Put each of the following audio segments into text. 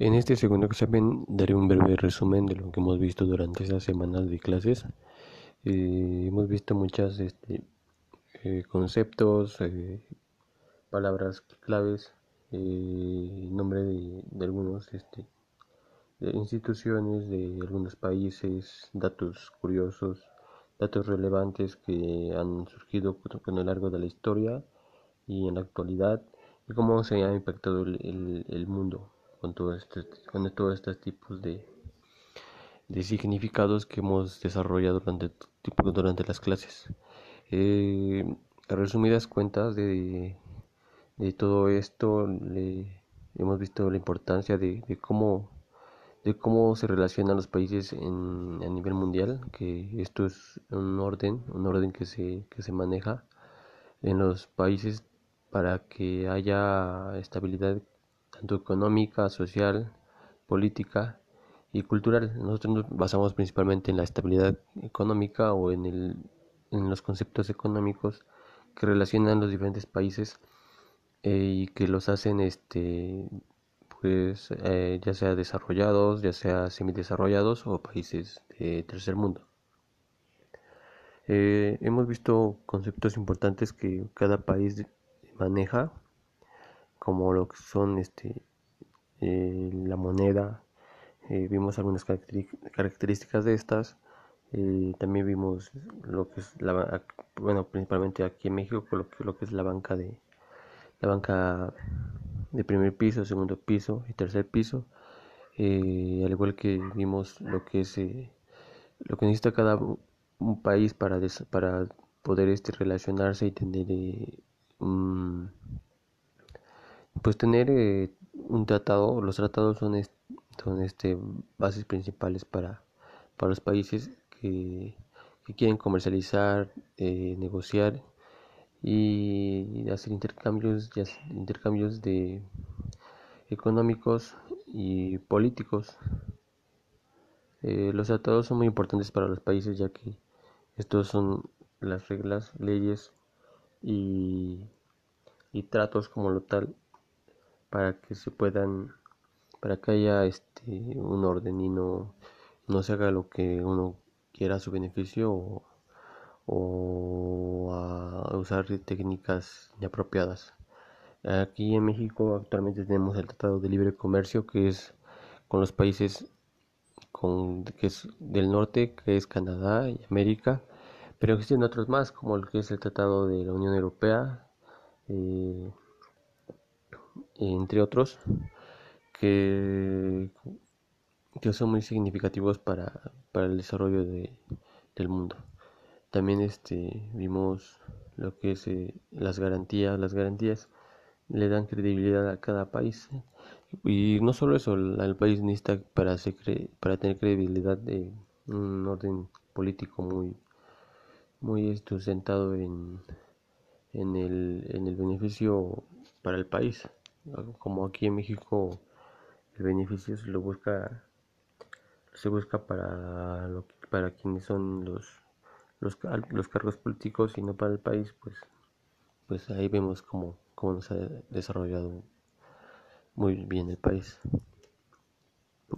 En este segundo examen daré un breve resumen de lo que hemos visto durante esas semanas de clases. Eh, hemos visto muchos este, eh, conceptos, eh, palabras claves, nombre de, de algunos este, instituciones, de algunos países, datos curiosos, datos relevantes que han surgido con lo largo de la historia y en la actualidad y cómo se ha impactado el mundo con, todo este, con todos estos tipos de, de significados que hemos desarrollado durante, durante las clases. Eh, resumidas cuentas de, de todo esto, le, hemos visto la importancia de, de, cómo de cómo se relacionan los países en, a nivel mundial, que esto es un orden, un orden que se, que se maneja en los países para que haya estabilidad tanto económica, social, política y cultural. Nosotros nos basamos principalmente en la estabilidad económica o en, el, en los conceptos económicos que relacionan los diferentes países eh, y que los hacen este pues eh, ya sea desarrollados, ya sea semidesarrollados o países de tercer mundo. Eh, hemos visto conceptos importantes que cada país maneja como lo que son este eh, la moneda eh, vimos algunas características de estas eh, también vimos lo que es la bueno principalmente aquí en México lo que, lo que es la banca de la banca de primer piso segundo piso y tercer piso. Al igual que vimos lo que es lo que necesita cada un país para para poder este relacionarse y tener un pues tener eh, un tratado, los tratados son, son este, bases principales para, para los países que, quieren comercializar, eh, negociar y hacer intercambios, intercambios de económicos y políticos. Eh, los tratados son muy importantes para los países ya que estos son las reglas, leyes y, y tratos como lo tal para que se puedan para que haya este un orden y no, no se haga lo que uno quiera a su beneficio o, o a usar técnicas inapropiadas. Aquí en México actualmente tenemos el Tratado de Libre Comercio que es con los países con, que es del norte, que es Canadá y América, pero existen otros más como el que es el Tratado de la Unión Europea, eh, entre otros, que, que son muy significativos para, para el desarrollo de, del mundo. También este, vimos lo que es eh, las garantías, las garantías le dan credibilidad a cada país y no solo eso, el, país necesita para, para tener credibilidad de un orden político muy muy sustentado en, en, el, en el beneficio para el país como aquí en México el beneficio se lo busca se busca para para quienes son los, los, los cargos políticos y no para el país pues pues ahí vemos cómo, cómo nos ha desarrollado muy bien el país.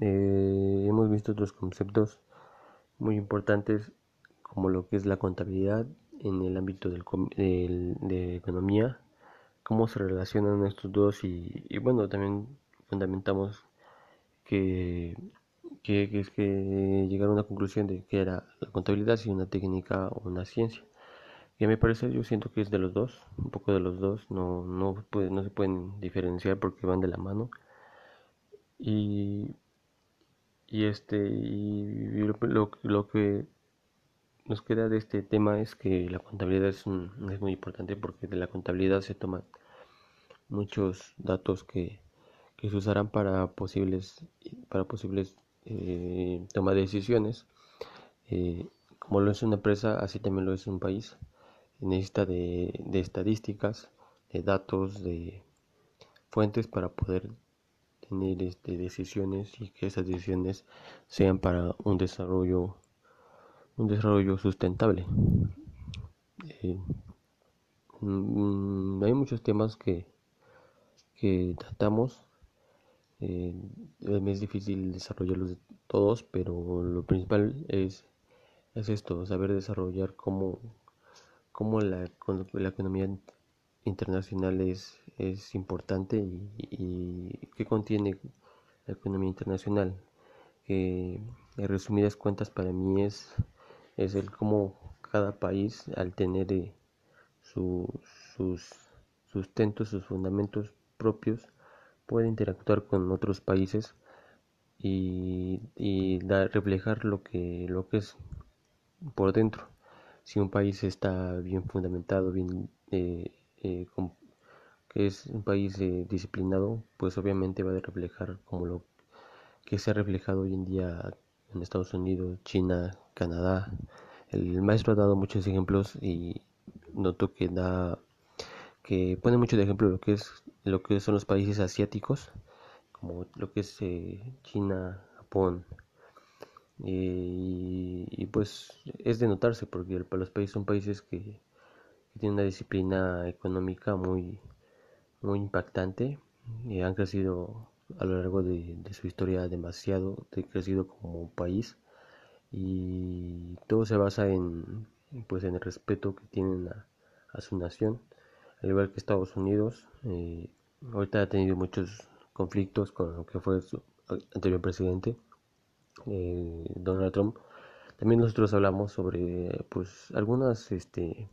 Eh, hemos visto otros conceptos muy importantes como lo que es la contabilidad en el ámbito del, del, de economía cómo se relacionan estos dos y, bueno, también fundamentamos que, que, es que llegar a una conclusión de que era la contabilidad si una técnica o una ciencia. Y a mi parecer yo siento que es de los dos, un poco de los dos, no, no, no se pueden diferenciar porque van de la mano. Y, y este y lo, lo que nos queda de este tema es que la contabilidad es, es muy importante porque de la contabilidad se toman muchos datos que, que se usarán para posibles para posibles eh, toma de decisiones. Eh, como lo es una empresa así también lo es un país. Necesita de, de estadísticas de datos de fuentes para poder tener este, decisiones y que esas decisiones sean para un desarrollo un desarrollo sustentable. Eh, hay muchos temas que, que tratamos eh, es difícil desarrollarlos todos, pero lo principal es, es esto, saber desarrollar cómo, cómo la, la economía internacional es, es importante y, y qué contiene la economía internacional. en resumidas cuentas para mí es, es el cómo cada país al tener eh, sus sustentos, sus fundamentos propios, puede interactuar con otros países y, y reflejar lo que, lo que es por dentro. Si un país está bien fundamentado, bien eh, eh, que es un país eh, disciplinado, pues obviamente va a reflejar como lo que se ha reflejado hoy en día en Estados Unidos, China, Canadá. El maestro ha dado muchos ejemplos y noto que da que pone mucho de ejemplo lo que es lo que son los países asiáticos como lo que es eh, China, Japón y, pues es de notarse porque los países son países que, tienen una disciplina económica muy muy impactante y han crecido a lo largo de, su historia demasiado, crecido como país y todo se basa en pues en el respeto que tienen a, a su nación al igual que Estados Unidos. Eh, ahorita ha tenido muchos conflictos con lo que fue su anterior presidente, eh, Donald Trump. También nosotros hablamos sobre, pues, algunas, este,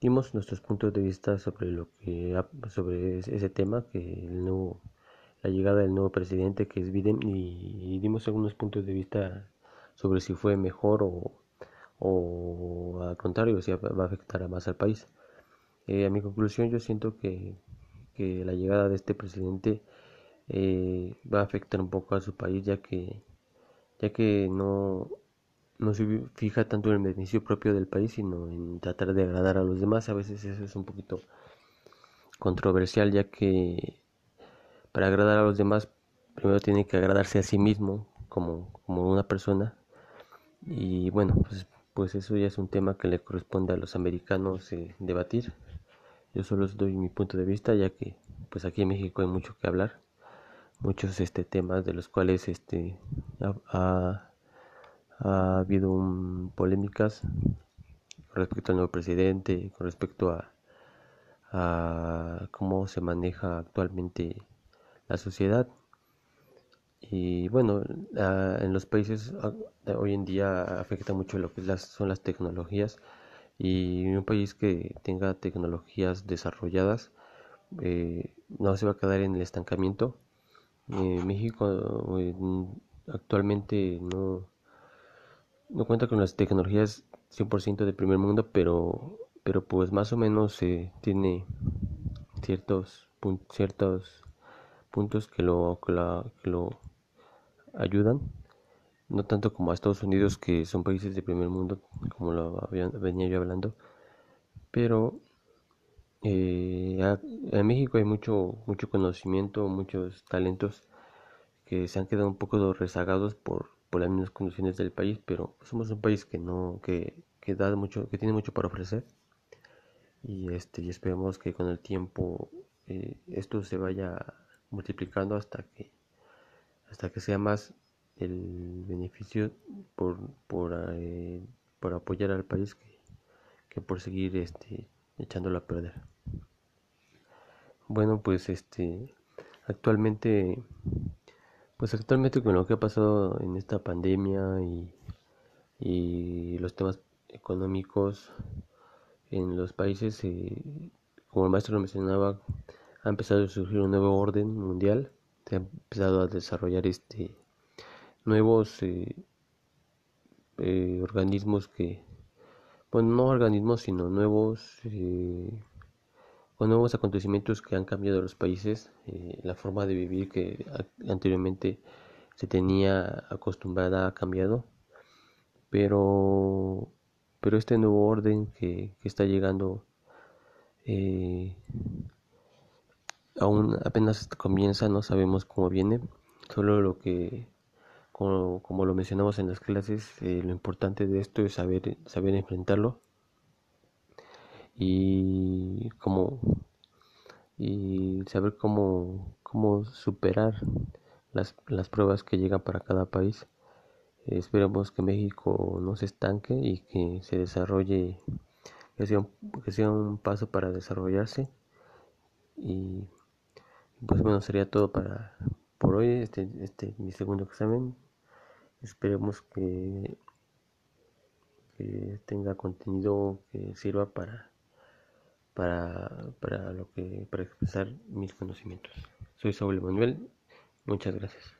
dimos nuestros puntos de vista sobre lo que, sobre ese tema, que el nuevo, la llegada del nuevo presidente que es Biden, y, dimos algunos puntos de vista sobre si fue mejor o, o al contrario, si va a afectar más al país. Eh, a mi conclusión yo siento que, la llegada de este presidente eh, va a afectar un poco a su país ya que ya que no, no se fija tanto en el beneficio propio del país sino en tratar de agradar a los demás a veces eso es un poquito controversial ya que para agradar a los demás primero tiene que agradarse a sí mismo como, como una persona. Y bueno pues, pues eso ya es un tema que le corresponde a los americanos eh, debatir. Yo solo os doy mi punto de vista ya que pues aquí en México hay mucho que hablar, muchos este temas de los cuales este ha, habido polémicas con respecto al nuevo presidente, con respecto a, a cómo se maneja actualmente la sociedad y bueno en los países hoy en día afecta mucho lo que son las tecnologías y un país que tenga tecnologías desarrolladas eh, no se va a quedar en el estancamiento. Eh, México actualmente no, no cuenta con las tecnologías 100% de primer mundo, pero, pero pues más o menos tiene ciertos, ciertos puntos que lo, que lo ayudan. No tanto como a Estados Unidos, que son países de primer mundo, como lo venía yo hablando, pero eh, en México hay mucho, mucho conocimiento, muchos talentos que se han quedado un poco rezagados por, por las mismas condiciones del país, pero somos un país que no, que, que da mucho, que tiene mucho para ofrecer. Y este y esperemos que con el tiempo eh, esto se vaya multiplicando hasta que hasta que sea más el beneficio por, por, eh, por apoyar al país que, que, por seguir este, echándolo a perder. Bueno, pues este actualmente pues actualmente con lo que ha pasado en esta pandemia y, y los temas económicos en los países, eh, como el maestro lo mencionaba, ha empezado a surgir un nuevo orden mundial, se ha empezado a desarrollar este nuevos eh, eh, organismos que, bueno, no organismos, sino nuevos, eh, con nuevos acontecimientos que han cambiado los países, la forma de vivir que anteriormente se tenía acostumbrada ha cambiado, pero, pero este nuevo orden que, que está llegando aún apenas comienza, no sabemos cómo viene, solo lo que como, lo mencionamos en las clases, eh, lo importante de esto es saber, saber enfrentarlo y como y saber cómo, cómo superar las, las pruebas que llegan para cada país. esperemos que México no se estanque y que se desarrolle, que sea un, que sea un paso para desarrollarse. Y pues bueno, sería todo para por hoy, este, este mi segundo examen. Esperemos que, tenga contenido que sirva para, para, para, lo que, para expresar mis conocimientos. Soy Saúl Manuel, muchas gracias.